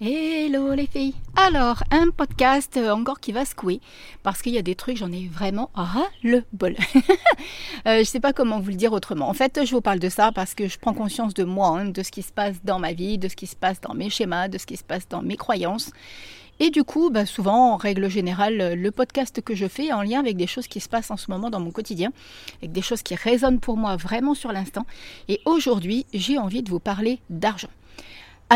Hello les filles Alors, un podcast encore qui va secouer, parce qu'il y a des trucs, j'en ai vraiment ras le bol. euh, je sais pas comment vous le dire autrement. En fait, je vous parle de ça parce que je prends conscience de moi, hein, de ce qui se passe dans ma vie, de ce qui se passe dans mes schémas, de ce qui se passe dans mes croyances. Et du coup, bah souvent, en règle générale, le podcast que je fais est en lien avec des choses qui se passent en ce moment dans mon quotidien, avec des choses qui résonnent pour moi vraiment sur l'instant. Et aujourd'hui, j'ai envie de vous parler d'argent.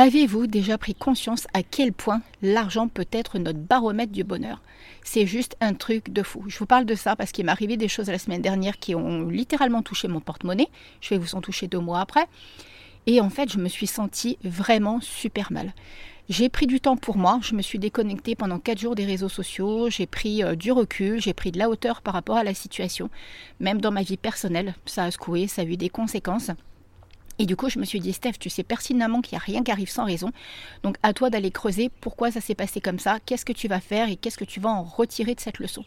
Avez-vous déjà pris conscience à quel point l'argent peut être notre baromètre du bonheur? C'est juste un truc de fou. Je vous parle de ça parce qu'il m'est arrivé des choses la semaine dernière qui ont littéralement touché mon porte-monnaie. Je vais vous en toucher deux mois après. Et en fait, je me suis sentie vraiment super mal. J'ai pris du temps pour moi, je me suis déconnectée pendant quatre jours des réseaux sociaux, j'ai pris euh, du recul, j'ai pris de la hauteur par rapport à la situation. Même dans ma vie personnelle, ça a secoué, ça a eu des conséquences. Et du coup, je me suis dit, Steph, tu sais pertinemment qu'il n'y a rien qui arrive sans raison. Donc, à toi d'aller creuser pourquoi ça s'est passé comme ça, qu'est-ce que tu vas faire et qu'est-ce que tu vas en retirer de cette leçon.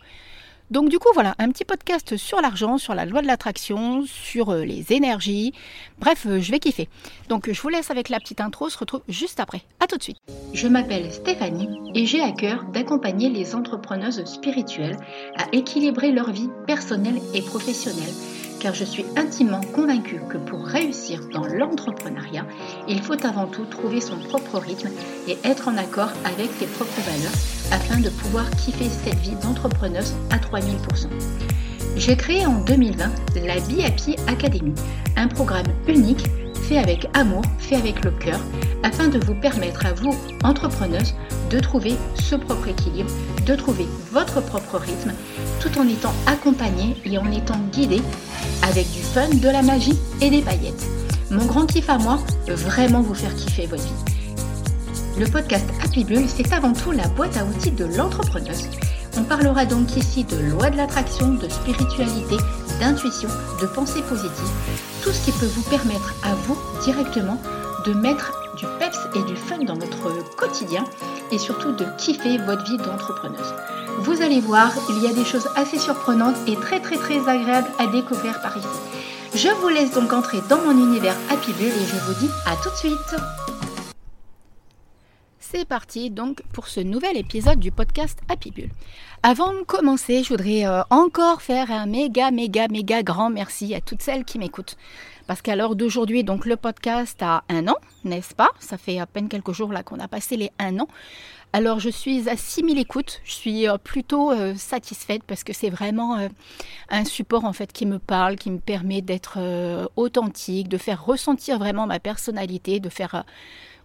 Donc du coup voilà, un petit podcast sur l'argent, sur la loi de l'attraction, sur euh, les énergies. Bref, euh, je vais kiffer. Donc je vous laisse avec la petite intro, se retrouve juste après. A tout de suite. Je m'appelle Stéphanie et j'ai à cœur d'accompagner les entrepreneuses spirituelles à équilibrer leur vie personnelle et professionnelle car je suis intimement convaincue que pour réussir dans l'entrepreneuriat, il faut avant tout trouver son propre rythme et être en accord avec ses propres valeurs afin de pouvoir kiffer cette vie d'entrepreneuse à 3000%. J'ai créé en 2020 la BIAPI Academy, un programme unique fait avec amour, fait avec le cœur, afin de vous permettre à vous, entrepreneuses, de trouver ce propre équilibre, de trouver votre propre rythme, tout en étant accompagné et en étant guidé avec du fun, de la magie et des paillettes. Mon grand kiff à moi, vraiment vous faire kiffer votre vie. Le podcast Happy Bull, c'est avant tout la boîte à outils de l'entrepreneuse. On parlera donc ici de loi de l'attraction, de spiritualité, d'intuition, de pensée positive, tout ce qui peut vous permettre à vous directement de mettre du peps et du fun dans votre quotidien et surtout de kiffer votre vie d'entrepreneuse. Vous allez voir, il y a des choses assez surprenantes et très très très agréables à découvrir par ici. Je vous laisse donc entrer dans mon univers Happy Bull et je vous dis à tout de suite. C'est parti donc pour ce nouvel épisode du podcast Happy Bull. Avant de commencer, je voudrais euh, encore faire un méga méga méga grand merci à toutes celles qui m'écoutent. Parce qu'à l'heure d'aujourd'hui, donc le podcast a un an, n'est-ce pas? Ça fait à peine quelques jours là qu'on a passé les un an. Alors je suis à 6000 écoutes, je suis euh, plutôt euh, satisfaite parce que c'est vraiment euh, un support en fait qui me parle, qui me permet d'être authentique, de faire ressentir vraiment ma personnalité, de faire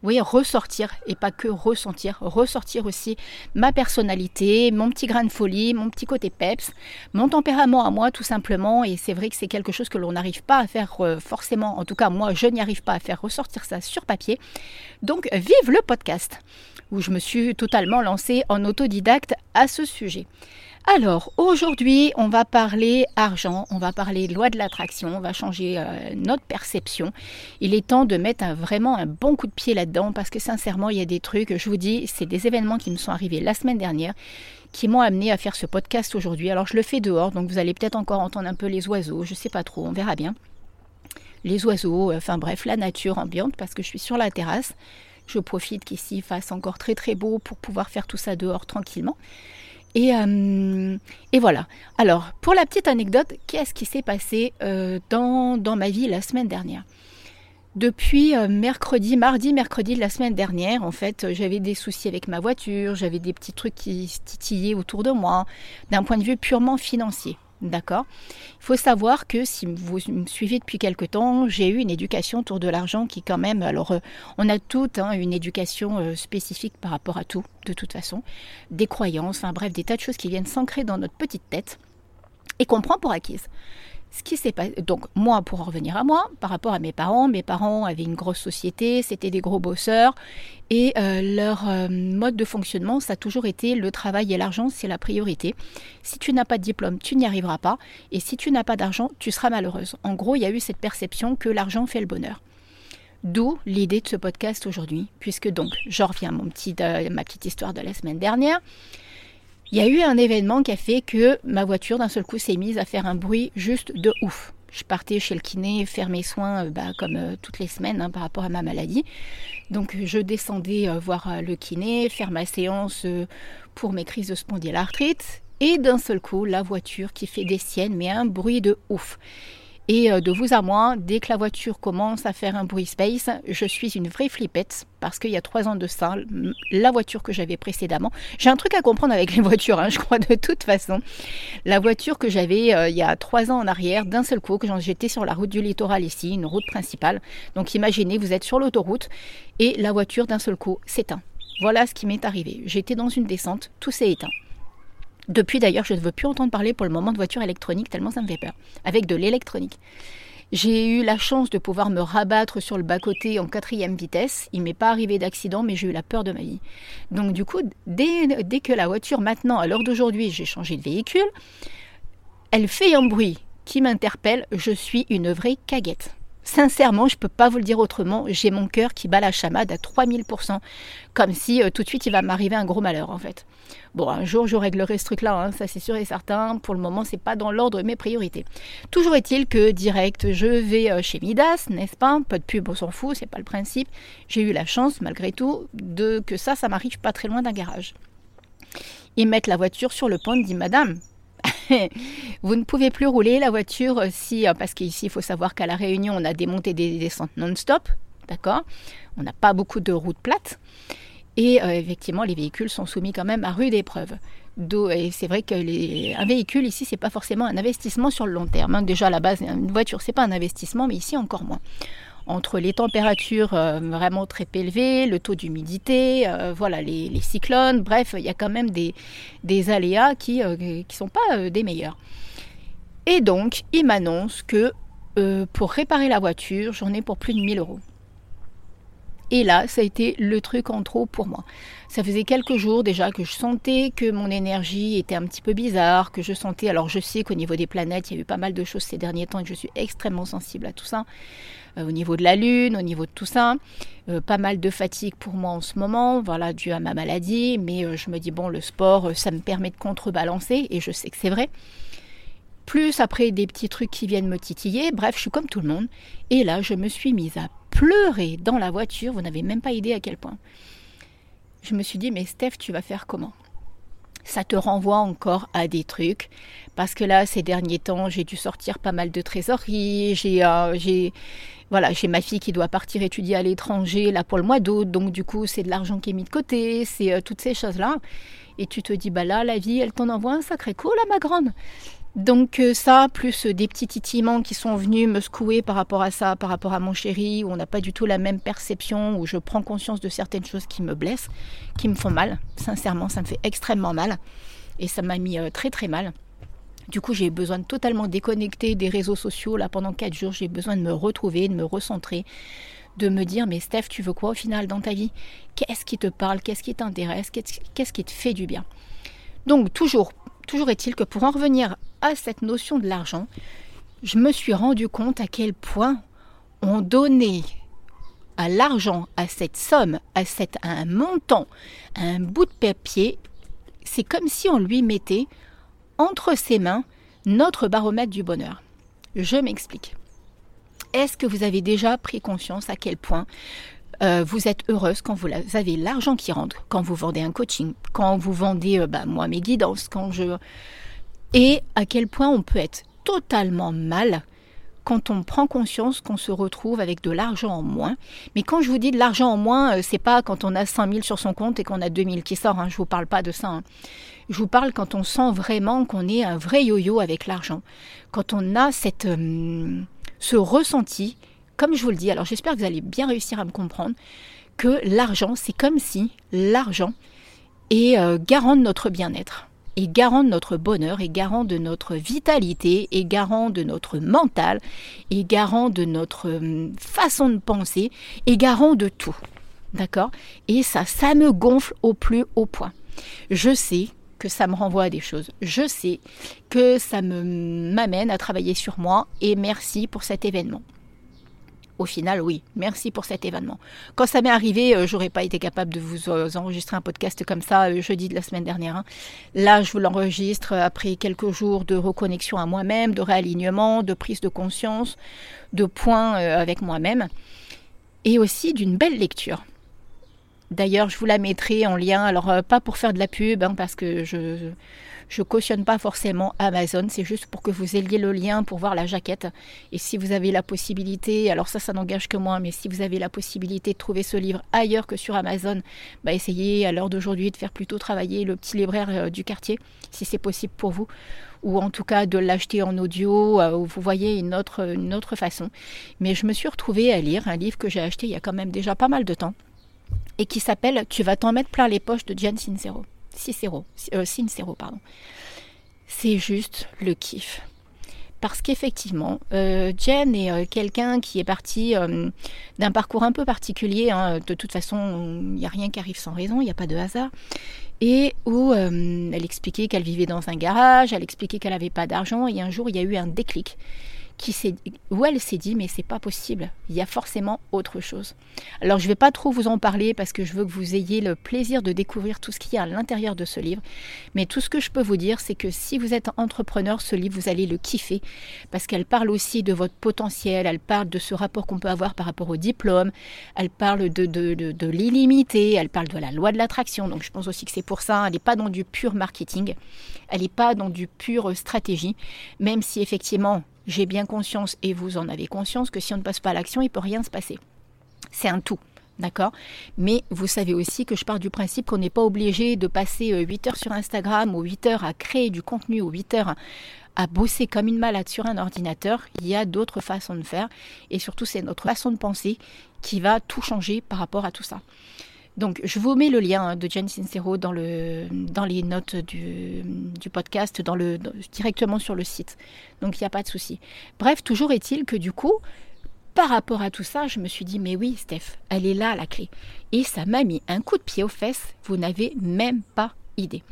oui, ressortir et pas que ressentir, ressortir aussi ma personnalité, mon petit grain de folie, mon petit côté peps, mon tempérament à moi tout simplement. Et c'est vrai que c'est quelque chose que l'on n'arrive pas à faire forcément, en tout cas moi je n'y arrive pas à faire ressortir ça sur papier. Donc vive le podcast où je me suis totalement lancée en autodidacte à ce sujet. Alors, aujourd'hui, on va parler argent, on va parler loi de l'attraction, on va changer euh, notre perception. Il est temps de mettre vraiment un bon coup de pied là-dedans parce que sincèrement, il y a des trucs, je vous dis, c'est des événements qui me sont arrivés la semaine dernière qui m'ont amené à faire ce podcast aujourd'hui. Alors, je le fais dehors, donc vous allez peut-être encore entendre un peu les oiseaux, je ne sais pas trop, on verra bien. Les oiseaux, enfin bref, la nature ambiante parce que je suis sur la terrasse. Je profite qu'ici fasse encore très très beau pour pouvoir faire tout ça dehors tranquillement. Et, euh, et, voilà. Alors, pour la petite anecdote, qu'est-ce qui s'est passé euh, dans, dans, ma vie la semaine dernière? Depuis euh, mercredi, mardi, mercredi de la semaine dernière, en fait, j'avais des soucis avec ma voiture, j'avais des petits trucs qui se titillaient autour de moi, d'un point de vue purement financier. D'accord. Il faut savoir que si vous me suivez depuis quelque temps, j'ai eu une éducation autour de l'argent qui quand même, alors euh, on a toutes hein, une éducation euh, spécifique par rapport à tout, de toute façon, des croyances, enfin bref, des tas de choses qui viennent s'ancrer dans notre petite tête et qu'on prend pour acquises ce qui s'est passé. Donc, moi, pour en revenir à moi, par rapport à mes parents, mes parents avaient une grosse société, c'était des gros bosseurs, et euh, leur euh, mode de fonctionnement, ça a toujours été le travail et l'argent, c'est la priorité. Si tu n'as pas de diplôme, tu n'y arriveras pas, et si tu n'as pas d'argent, tu seras malheureuse. En gros, il y a eu cette perception que l'argent fait le bonheur. D'où l'idée de ce podcast aujourd'hui, puisque donc, j'en reviens à mon petit, euh, ma petite histoire de la semaine dernière. Il y a eu un événement qui a fait que ma voiture d'un seul coup s'est mise à faire un bruit juste de ouf. Je partais chez le kiné faire mes soins bah, comme toutes les semaines hein, par rapport à ma maladie. Donc je descendais voir le kiné, faire ma séance pour mes crises de spondylarthrite. Et d'un seul coup, la voiture qui fait des siennes, mais un bruit de ouf. Et euh, de vous à moi, dès que la voiture commence à faire un bruit space, je suis une vraie flippette parce qu'il y a trois ans de ça, la voiture que j'avais précédemment, j'ai un truc à comprendre avec les voitures, hein, je crois de toute façon. La voiture que j'avais euh, il y a trois ans en arrière, d'un seul coup, que j'étais sur la route du littoral ici, une route principale. Donc imaginez, vous êtes sur l'autoroute et la voiture d'un seul coup s'éteint. Voilà ce qui m'est arrivé. J'étais dans une descente, tout s'est éteint. Depuis d'ailleurs, je ne veux plus entendre parler pour le moment de voiture électronique, tellement ça me fait peur, avec de l'électronique. J'ai eu la chance de pouvoir me rabattre sur le bas-côté en quatrième vitesse. Il m'est pas arrivé d'accident, mais j'ai eu la peur de ma vie. Donc du coup, dès, dès que la voiture, maintenant, à l'heure d'aujourd'hui, j'ai changé de véhicule, elle fait un bruit qui m'interpelle, je suis une vraie caguette. Sincèrement, je ne peux pas vous le dire autrement, j'ai mon cœur qui bat la chamade à 3000%, comme si euh, tout de suite il va m'arriver un gros malheur en fait. Bon, un jour je réglerai ce truc-là, hein, ça c'est sûr et certain. Pour le moment, c'est pas dans l'ordre de mes priorités. Toujours est-il que direct, je vais euh, chez Midas, n'est-ce pas? Pas de pub, on s'en fout, c'est pas le principe. J'ai eu la chance, malgré tout, de que ça, ça m'arrive pas très loin d'un garage. Ils mettent la voiture sur le pont, disent Madame, vous ne pouvez plus rouler la voiture si, euh, parce qu'ici il faut savoir qu'à la Réunion on a démonté des descentes non-stop, d'accord? On n'a pas beaucoup de routes plates. Et euh, effectivement, les véhicules sont soumis quand même à rude épreuve. C'est vrai qu'un véhicule ici, c'est pas forcément un investissement sur le long terme. Hein. Déjà à la base, une voiture, c'est pas un investissement, mais ici encore moins entre les températures euh, vraiment très élevées, le taux d'humidité, euh, voilà, les, cyclones, bref, il y a quand même des, aléas qui ne sont pas des meilleurs. Et donc, il m'annonce que pour réparer la voiture, j'en ai pour plus de 1000 euros. Et là, ça a été le truc en trop pour moi. Ça faisait quelques jours déjà que je sentais que mon énergie était un petit peu bizarre, que je sentais, alors je sais qu'au niveau des planètes, il y a eu pas mal de choses ces derniers temps et que je suis extrêmement sensible à tout ça. Euh, au niveau de la Lune, au niveau de tout ça. Euh, pas mal de fatigue pour moi en ce moment, voilà, dû à ma maladie, mais euh, je me dis, bon, le sport, ça me permet de contrebalancer, et je sais que c'est vrai plus après des petits trucs qui viennent me titiller. Bref, je suis comme tout le monde. Et là, je me suis mise à pleurer dans la voiture. Vous n'avez même pas idée à quel point. Je me suis dit, mais Steph, tu vas faire comment? Ça te renvoie encore à des trucs. Parce que là, ces derniers temps, j'ai dû sortir pas mal de trésorerie. J'ai, euh, voilà, ma fille qui doit partir étudier à l'étranger là pour le mois d'août. Donc du coup, c'est de l'argent qui est mis de côté. C'est euh, toutes ces choses-là. Et tu te dis, bah là, la vie, elle t'en envoie un sacré coup, là, ma grande. Donc euh, ça, plus euh, des petits titillements qui sont venus me secouer par rapport à ça, par rapport à mon chéri, où on n'a pas du tout la même perception, où je prends conscience de certaines choses qui me blessent, qui me font mal. Sincèrement, ça me fait extrêmement mal. Et ça m'a mis euh, très très mal. Du coup, j'ai besoin de totalement déconnecter des réseaux sociaux. Là, pendant quatre jours, j'ai besoin de me retrouver, de me recentrer, de me dire, mais Steph, tu veux quoi au final dans ta vie? Qu'est-ce qui te parle? Qu'est-ce qui t'intéresse? Qu'est-ce qui te fait du bien? Donc, toujours Toujours est-il que pour en revenir à cette notion de l'argent, je me suis rendu compte à quel point on donnait à l'argent, à cette somme, à, cette, un montant, un bout de papier, c'est comme si on lui mettait entre ses mains notre baromètre du bonheur. Je m'explique. Est-ce que vous avez déjà pris conscience à quel point euh, vous êtes heureuse quand vous avez l'argent qui rentre, quand vous vendez un coaching, quand vous vendez, euh, bah, moi, mes guidances, quand je... Et à quel point on peut être totalement mal quand on prend conscience qu'on se retrouve avec de l'argent en moins. Mais quand je vous dis de l'argent en moins, euh, c'est pas quand on a 5 000 sur son compte et qu'on a 2 000 qui sort. Hein, je vous parle pas de ça. Hein. Je vous parle quand on sent vraiment qu'on est un vrai yo-yo avec l'argent. Quand on a cette, ce ressenti comme je vous le dis, alors j'espère que vous allez bien réussir à me comprendre, que l'argent, c'est comme si l'argent est euh, garant de notre bien-être, est garant de notre bonheur, est garant de notre vitalité, est garant de notre mental, est garant de notre euh, façon de penser, est garant de tout. D'accord? Et ça, ça me gonfle au plus haut point. Je sais que ça me renvoie à des choses. Je sais que ça m'amène à travailler sur moi et merci pour cet événement. Au final, oui, merci pour cet événement. Quand ça m'est arrivé, euh, j'aurais pas été capable de vous euh, enregistrer un podcast comme ça euh, jeudi de la semaine dernière. Hein. Là, je vous l'enregistre après quelques jours de reconnexion à moi-même, de réalignement, de prise de conscience, de points avec moi-même, et aussi d'une belle lecture. D'ailleurs, je vous la mettrai en lien, alors pas pour faire de la pub, hein, parce que je je cautionne pas forcément Amazon, c'est juste pour que vous ayez le lien pour voir la jaquette. Et si vous avez la possibilité, alors ça, ça n'engage que moi, mais si vous avez la possibilité de trouver ce livre ailleurs que sur Amazon, bah essayez à l'heure d'aujourd'hui de faire plutôt travailler le petit libraire euh, du quartier, si c'est possible pour vous ou en tout cas de l'acheter en audio, euh, vous voyez une autre, une autre façon. Mais je me suis retrouvée à lire un livre que j'ai acheté il y a quand même déjà pas mal de temps et qui s'appelle Tu vas t'en mettre plein les poches de Jen Sincero. Cicero, euh, Sincero, pardon. C'est juste le kiff. Parce qu'effectivement, euh, Jen est euh, quelqu'un qui est parti d'un parcours un peu particulier. Hein. De toute façon, il n'y a rien qui arrive sans raison, il n'y a pas de hasard. Et où elle expliquait qu'elle vivait dans un garage, elle expliquait qu'elle n'avait pas d'argent, et un jour, il y a eu un déclic qui où elle s'est dit mais c'est pas possible, il y a forcément autre chose. Alors je vais pas trop vous en parler parce que je veux que vous ayez le plaisir de découvrir tout ce qu'il y a à l'intérieur de ce livre, mais tout ce que je peux vous dire c'est que si vous êtes entrepreneur, ce livre vous allez le kiffer parce qu'elle parle aussi de votre potentiel, elle parle de ce rapport qu'on peut avoir par rapport au diplôme, elle parle de, de, de, l'illimité, elle parle de la loi de l'attraction, donc je pense aussi que c'est pour ça, elle n'est pas dans du pur marketing, elle n'est pas dans du pur stratégie, même si effectivement j'ai bien conscience, et vous en avez conscience, que si on ne passe pas à l'action, il ne peut rien se passer. C'est un tout. D'accord? Mais vous savez aussi que je pars du principe qu'on n'est pas obligé de passer 8 euh, heures sur Instagram ou 8 heures à créer du contenu ou 8 heures à bosser comme une malade sur un ordinateur. Il y a d'autres façons de faire et surtout c'est notre façon de penser qui va tout changer par rapport à tout ça. Donc, je vous mets le lien hein, de Jen Sincero dans, le, dans les notes du, podcast, directement sur le site. Donc, il n'y a pas de souci. Bref, toujours est-il que du coup, par rapport à tout ça, je me suis dit, mais oui, Steph, elle est là, la clé. Et ça m'a mis un coup de pied aux fesses, vous n'avez même pas idée.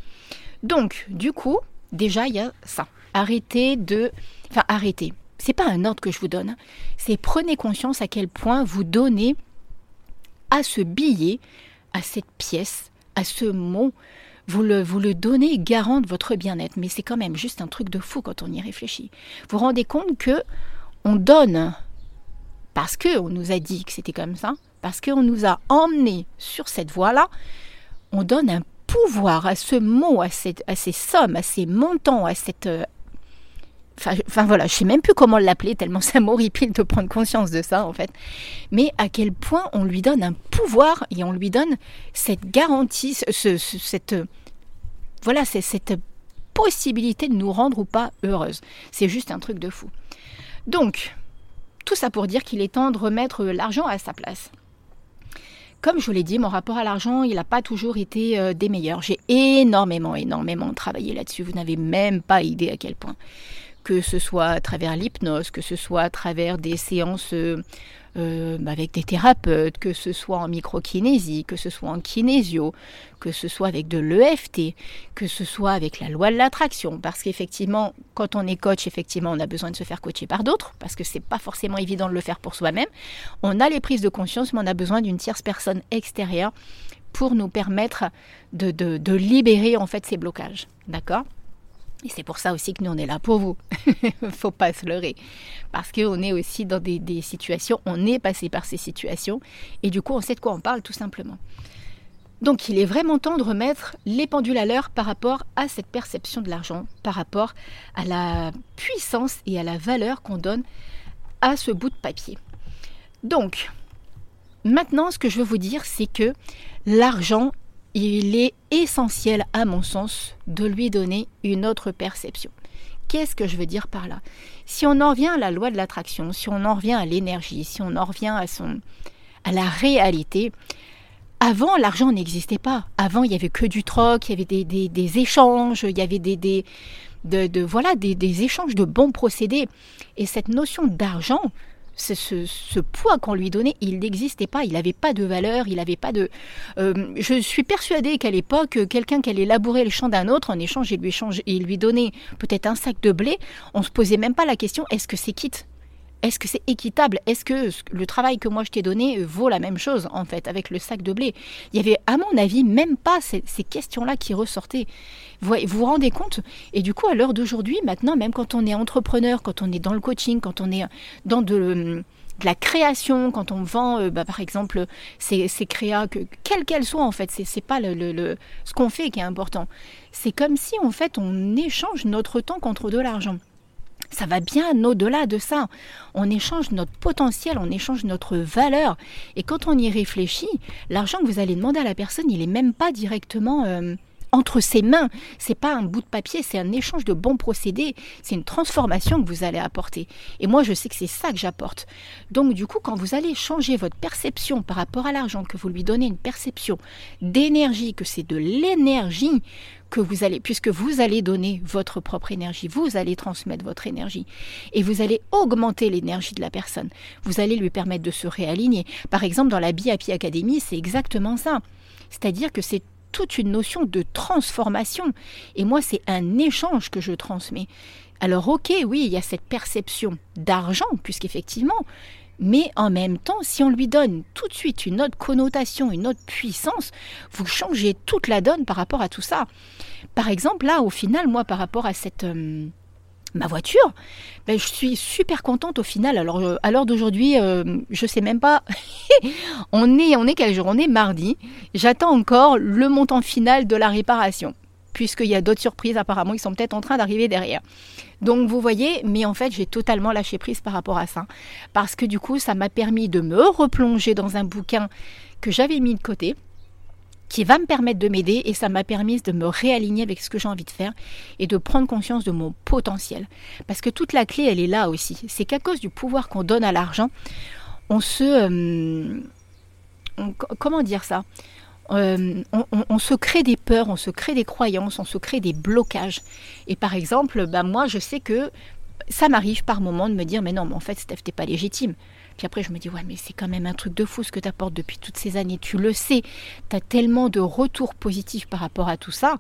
Donc, du coup, déjà, il y a ça. Arrêtez de... Enfin, arrêtez. C'est pas un ordre que je vous donne. Hein. C'est prenez conscience à quel point vous donnez à ce billet à cette pièce, à ce mot, vous le, vous le donnez garant de votre bien-être. Mais c'est quand même juste un truc de fou quand on y réfléchit. Vous vous rendez compte que on donne parce qu'on nous a dit que c'était comme ça, parce qu'on nous a emmenés sur cette voie-là, on donne un pouvoir à ce mot, à, cette, à ces sommes, à ces montants, à cette Enfin, voilà, je sais même plus comment l'appeler tellement ça m'horripile de prendre conscience de ça en fait. Mais à quel point on lui donne un pouvoir et on lui donne cette garantie, ce, cette voilà, cette possibilité de nous rendre ou pas heureuses. C'est juste un truc de fou. Donc, tout ça pour dire qu'il est temps de remettre l'argent à sa place. Comme je vous l'ai dit, mon rapport à l'argent, il n'a pas toujours été euh, des meilleurs. J'ai énormément, énormément travaillé là-dessus. Vous n'avez même pas idée à quel point que ce soit à travers l'hypnose, que ce soit à travers des séances euh, euh, avec des thérapeutes, que ce soit en microkinésie, que ce soit en kinésio, que ce soit avec de l'EFT, que ce soit avec la loi de l'attraction. Parce qu'effectivement, quand on est coach, effectivement, on a besoin de se faire coacher par d'autres, parce que c'est pas forcément évident de le faire pour soi-même. On a les prises de conscience, mais on a besoin d'une tierce personne extérieure pour nous permettre de, libérer en fait ces blocages. D'accord? Et c'est pour ça aussi que nous, on est là pour vous. faut pas se leurrer. Parce qu'on est aussi dans des, situations, on est passé par ces situations, et du coup, on sait de quoi on parle tout simplement. Donc, il est vraiment temps de remettre les pendules à l'heure par rapport à cette perception de l'argent, par rapport à la puissance et à la valeur qu'on donne à ce bout de papier. Donc, maintenant, ce que je veux vous dire, c'est que l'argent il est essentiel, à mon sens, de lui donner une autre perception. Qu'est-ce que je veux dire par là? Si on en revient à la loi de l'attraction, si on en revient à l'énergie, si on en revient à, son, à la réalité, avant, l'argent n'existait pas. Avant, il n'y avait que du troc, il y avait des, échanges, il y avait des, des de, voilà, des, échanges de bons procédés. Et cette notion d'argent, ce, poids qu'on lui donnait, il n'existait pas, il n'avait pas de valeur, il n'avait pas de... Euh, je suis persuadée qu'à l'époque, quelqu'un qui allait labourer le champ d'un autre, en échange, il lui, échange, il lui donnait peut-être un sac de blé, on ne se posait même pas la question, est-ce que c'est quitte? Est-ce que c'est équitable? Est-ce que le travail que moi je t'ai donné vaut la même chose en fait avec le sac de blé? Il y avait à mon avis même pas ces, questions-là qui ressortaient. Vous, vous rendez compte? Et du coup à l'heure d'aujourd'hui, maintenant, même quand on est entrepreneur, quand on est dans le coaching, quand on est dans de de la création, quand on vend, euh, bah, par exemple, ces, ces créas, que, quelles qu'elles soient en fait, c'est pas le, le, ce qu'on fait qui est important. C'est comme si en fait on échange notre temps contre de l'argent. Ça va bien au-delà de ça. On échange notre potentiel, on échange notre valeur. Et quand on y réfléchit, l'argent que vous allez demander à la personne, il n'est même pas directement... Euh, entre ses mains. C'est pas un bout de papier, c'est un échange de bons procédés. C'est une transformation que vous allez apporter. Et moi, je sais que c'est ça que j'apporte. Donc, du coup, quand vous allez changer votre perception par rapport à l'argent, que vous lui donnez une perception d'énergie, que c'est de l'énergie que vous allez, puisque vous allez donner votre propre énergie, vous allez transmettre votre énergie et vous allez augmenter l'énergie de la personne. Vous allez lui permettre de se réaligner. Par exemple, dans la BIAPI Academy, c'est exactement ça. C'est-à-dire que c'est toute une notion de transformation. Et moi, c'est un échange que je transmets. Alors ok, oui, il y a cette perception d'argent, puisqu'effectivement, mais en même temps, si on lui donne tout de suite une autre connotation, une autre puissance, vous changez toute la donne par rapport à tout ça. Par exemple, là, au final, moi, par rapport à cette... Euh, ma voiture, ben, je suis super contente au final. Alors à l'heure d'aujourd'hui, euh, je sais même pas. on est on est quel jour? On est mardi. J'attends encore le montant final de la réparation, puisqu'il y a d'autres surprises apparemment qui sont peut-être en train d'arriver derrière. Donc vous voyez, mais en fait j'ai totalement lâché prise par rapport à ça, parce que du coup ça m'a permis de me replonger dans un bouquin que j'avais mis de côté qui va me permettre de m'aider et ça m'a permis de me réaligner avec ce que j'ai envie de faire et de prendre conscience de mon potentiel. Parce que toute la clé, elle est là aussi. C'est qu'à cause du pouvoir qu'on donne à l'argent, on se... Euh, comment dire ça? Euh, on, se crée des peurs, on se crée des croyances, on se crée des blocages. Et par exemple, bah moi, je sais que ça m'arrive par moment de me dire, mais non, mais en fait, Steph, t'es pas légitime. Puis après, je me dis, ouais, mais c'est quand même un truc de fou ce que tu apportes depuis toutes ces années. Tu le sais, tu as tellement de retours positifs par rapport à tout ça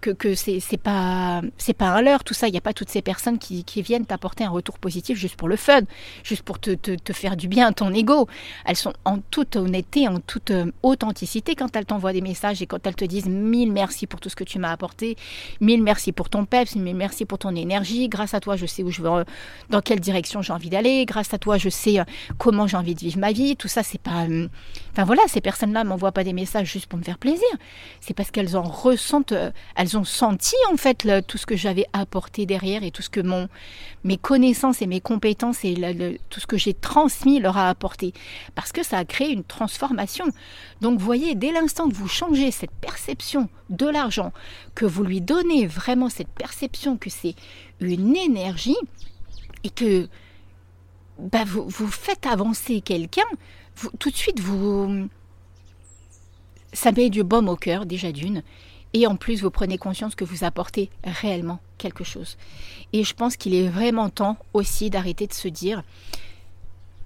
que, que c'est pas c'est pas un leurre tout ça. Il n'y a pas toutes ces personnes qui, viennent t'apporter un retour positif juste pour le fun, juste pour te, faire du bien à ton ego. Elles sont en toute honnêteté, en toute euh, authenticité quand elles t'envoient des messages et quand elles te disent mille merci pour tout ce que tu m'as apporté, mille merci pour ton peps, mille merci pour ton énergie. Grâce à toi, je sais où je veux, euh, dans quelle direction j'ai envie d'aller. Grâce à toi, je sais euh, comment j'ai envie de vivre ma vie. Tout ça, c'est pas. Enfin voilà, ces personnes-là m'envoient pas des messages juste pour me faire plaisir. C'est parce qu'elles en ressentent, ont senti en fait tout ce que j'avais apporté derrière et tout ce que mon, mes connaissances et mes compétences et tout ce que j'ai transmis leur a apporté. Parce que ça a créé une transformation. Donc vous voyez, dès l'instant que vous changez cette perception de l'argent, que vous lui donnez vraiment cette perception que c'est une énergie et que bah, vous, vous faites avancer quelqu'un, tout de suite vous ça met du baume au cœur déjà d'une et en plus, vous prenez conscience que vous apportez réellement quelque chose. Et je pense qu'il est vraiment temps aussi d'arrêter de se dire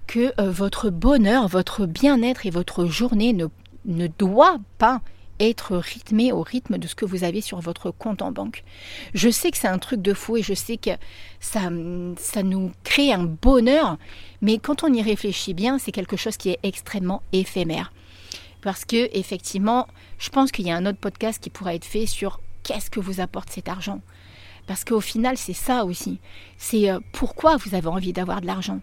que euh, votre bonheur, votre bien-être et votre journée ne, ne doit pas être rythmé au rythme de ce que vous avez sur votre compte en banque. Je sais que c'est un truc de fou et je sais que ça, ça nous crée un bonheur, mais quand on y réfléchit bien, c'est quelque chose qui est extrêmement éphémère parce que effectivement, je pense qu'il y a un autre podcast qui pourra être fait sur qu'est-ce que vous apporte cet argent. Parce qu'au final, c'est ça aussi. C'est euh, pourquoi vous avez envie d'avoir de l'argent.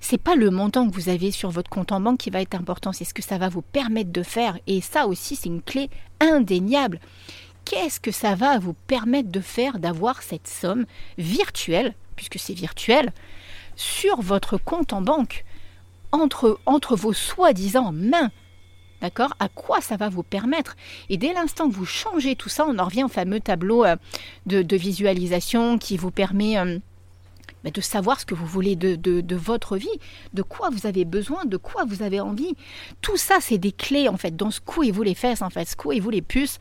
C'est pas le montant que vous avez sur votre compte en banque qui va être important, c'est ce que ça va vous permettre de faire. Et ça aussi, c'est une clé indéniable. Qu'est-ce que ça va vous permettre de faire d'avoir cette somme virtuelle, puisque c'est virtuel, sur votre compte en banque, entre, entre vos soi-disant mains? D'accord? À quoi ça va vous permettre? Et dès l'instant que vous changez tout ça, on en revient au fameux tableau euh, de, visualisation qui vous permet euh, de savoir ce que vous voulez de, de, votre vie, de quoi vous avez besoin, de quoi vous avez envie. Tout ça, c'est des clés en fait. Donc secouez-vous les fesses en fait, secouez-vous les puces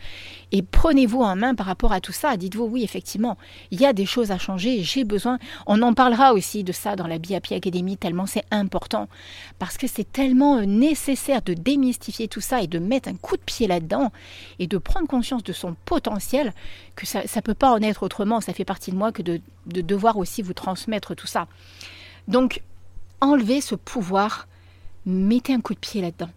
et prenez-vous en main par rapport à tout ça. Dites-vous oui, effectivement, il y a des choses à changer. J'ai besoin. On en parlera aussi de ça dans la BIAPI Academy tellement c'est important parce que c'est tellement euh, nécessaire de démystifier tout ça et de mettre un coup de pied là-dedans et de prendre conscience de son potentiel que ça ne peut pas en être autrement. Ça fait partie de moi que de, de devoir aussi vous transmettre tout ça. Donc, enlevez ce pouvoir, mettez un coup de pied là-dedans.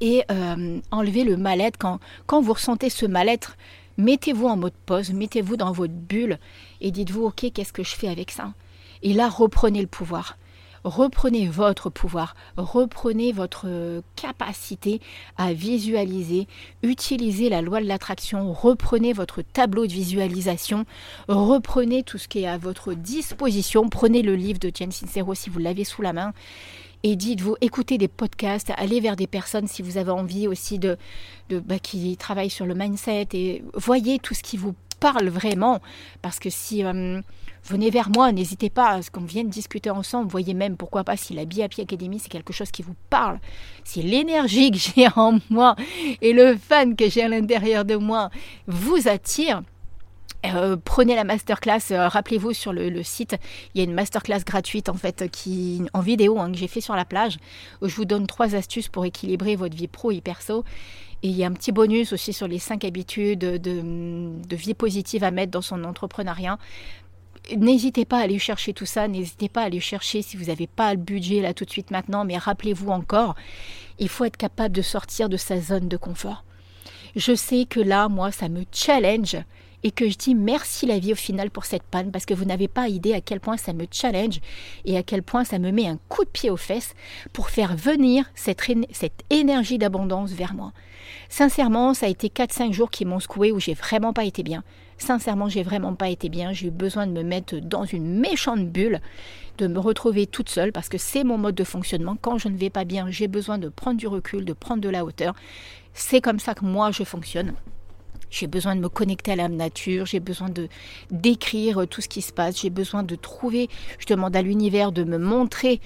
Et euh, enlevez le mal-être. Quand, quand vous ressentez ce mal-être, mettez-vous en mode pause, mettez-vous dans votre bulle et dites-vous, ok, qu'est-ce que je fais avec ça? Et là, reprenez le pouvoir reprenez votre pouvoir, reprenez votre capacité à visualiser, utilisez la loi de l'attraction, reprenez votre tableau de visualisation, reprenez tout ce qui est à votre disposition, prenez le livre de Jen Sincero si vous l'avez sous la main et dites-vous, écoutez des podcasts, allez vers des personnes si vous avez envie aussi de, bah, qui travaillent sur le mindset et voyez tout ce qui vous parle vraiment. Parce que si euh, venez vers moi, n'hésitez pas à ce qu'on vienne discuter ensemble. Voyez même, pourquoi pas, si la BIAPI Academy, c'est quelque chose qui vous parle, si l'énergie que j'ai en moi et le fan que j'ai à l'intérieur de moi vous attire, euh, prenez la masterclass, euh, rappelez-vous sur le, site, il y a une masterclass gratuite en fait qui en vidéo hein, que j'ai fait sur la plage où je vous donne trois astuces pour équilibrer votre vie pro et perso. Et il y a un petit bonus aussi sur les cinq habitudes de, de vie positive à mettre dans son entrepreneuriat. N'hésitez pas à aller chercher tout ça, n'hésitez pas à aller chercher si vous n'avez pas le budget là tout de suite maintenant, mais rappelez-vous encore, il faut être capable de sortir de sa zone de confort. Je sais que là, moi, ça me challenge et que je dis merci la vie au final pour cette panne parce que vous n'avez pas idée à quel point ça me challenge et à quel point ça me met un coup de pied aux fesses pour faire venir cette, cette énergie d'abondance vers moi. Sincèrement, ça a été 4-5 jours qui m'ont secoué où j'ai vraiment pas été bien. Sincèrement, j'ai vraiment pas été bien. J'ai eu besoin de me mettre dans une méchante bulle, de me retrouver toute seule parce que c'est mon mode de fonctionnement. Quand je ne vais pas bien, j'ai besoin de prendre du recul, de prendre de la hauteur. C'est comme ça que moi je fonctionne. J'ai besoin de me connecter à la nature, j'ai besoin de d'écrire tout ce qui se passe, j'ai besoin de trouver, je demande à l'univers de me montrer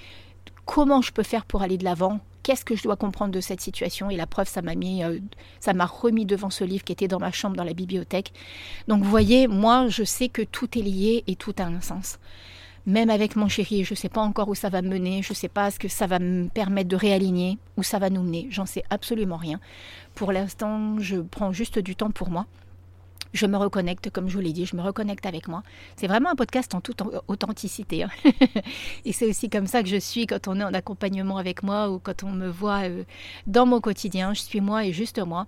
comment je peux faire pour aller de l'avant, qu'est-ce que je dois comprendre de cette situation? Et la preuve ça m'a mis euh, ça m'a remis devant ce livre qui était dans ma chambre dans la bibliothèque. Donc vous voyez, moi je sais que tout est lié et tout a un sens. Même avec mon chéri, je ne sais pas encore où ça va mener, je ne sais pas ce que ça va me permettre de réaligner, où ça va nous mener, j'en sais absolument rien. Pour l'instant, je prends juste du temps pour moi je me reconnecte, comme je vous l'ai dit, je me reconnecte avec moi. C'est vraiment un podcast en toute authenticité. Hein. Et c'est aussi comme ça que je suis quand on est en accompagnement avec moi ou quand on me voit euh, dans mon quotidien. Je suis moi et juste moi.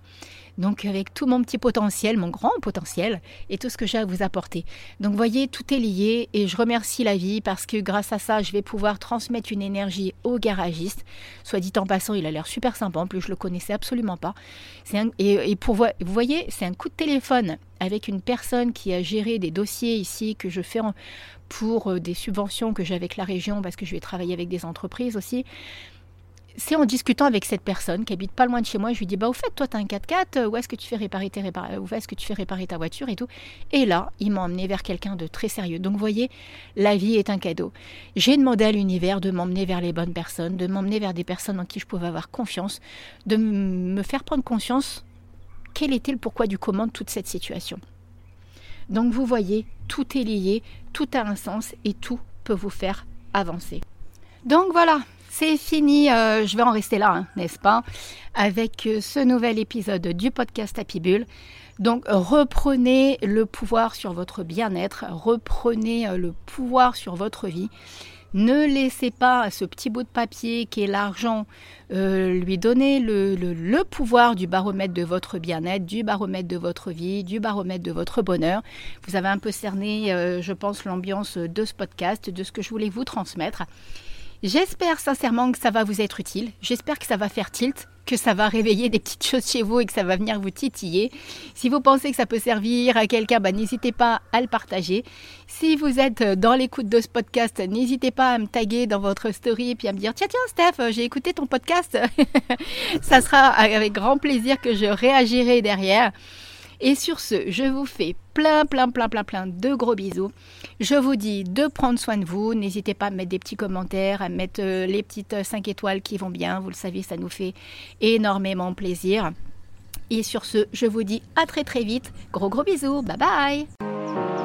Donc avec tout mon petit potentiel, mon grand potentiel et tout ce que j'ai à vous apporter. Donc voyez, tout est lié et je remercie la vie parce que grâce à ça, je vais pouvoir transmettre une énergie au garagiste. Soit dit en passant, il a l'air super sympa. En plus, je le connaissais absolument pas. et, vous voyez, c'est un coup de téléphone avec une personne qui a géré des dossiers ici que je fais pour euh, des subventions que j'ai avec la région parce que je vais travailler avec des entreprises aussi. C'est en discutant avec cette personne qui habite pas loin de chez moi, je lui dis bah au fait toi tu as un 4x4, où est-ce que tu fais réparer tes où est-ce que tu fais réparer ta voiture et tout. Et là, il m'a emmené vers quelqu'un de très sérieux. Donc vous voyez, la vie est un cadeau. J'ai demandé à l'univers de m'emmener vers les bonnes personnes, de m'emmener vers des personnes en qui je pouvais avoir confiance, de me faire prendre conscience quel était le pourquoi du comment de toute cette situation. Donc vous voyez, tout est lié, tout a un sens et tout peut vous faire avancer. Donc voilà, c'est fini, euh, je vais en rester là, hein, n'est-ce pas, avec euh, ce nouvel épisode du podcast Happy Bull. Donc reprenez le pouvoir sur votre bien-être, reprenez euh, le pouvoir sur votre vie ne laissez pas ce petit bout de papier qui est l'argent lui donner le, pouvoir du baromètre de votre bien-être, du baromètre de votre vie, du baromètre de votre bonheur. Vous avez un peu cerné, je pense, l'ambiance de ce podcast, de ce que je voulais vous transmettre. J'espère sincèrement que ça va vous être utile. J'espère que ça va faire tilt, que ça va réveiller des petites choses chez vous et que ça va venir vous titiller. Si vous pensez que ça peut servir à quelqu'un, bah, n'hésitez pas à le partager. Si vous êtes dans l'écoute de ce podcast, n'hésitez pas à me taguer dans votre story et puis à me dire tiens tiens Steph, j'ai écouté ton podcast. ça sera avec grand plaisir que je réagirai derrière. Et sur ce, je vous fais plein, plein, plein, plein, plein de gros bisous. Je vous dis de prendre soin de vous. N'hésitez pas à mettre des petits commentaires, à mettre euh, les petites 5 étoiles qui vont bien. Vous le savez, ça nous fait énormément plaisir. Et sur ce, je vous dis à très très vite. Gros gros bisous. Bye bye.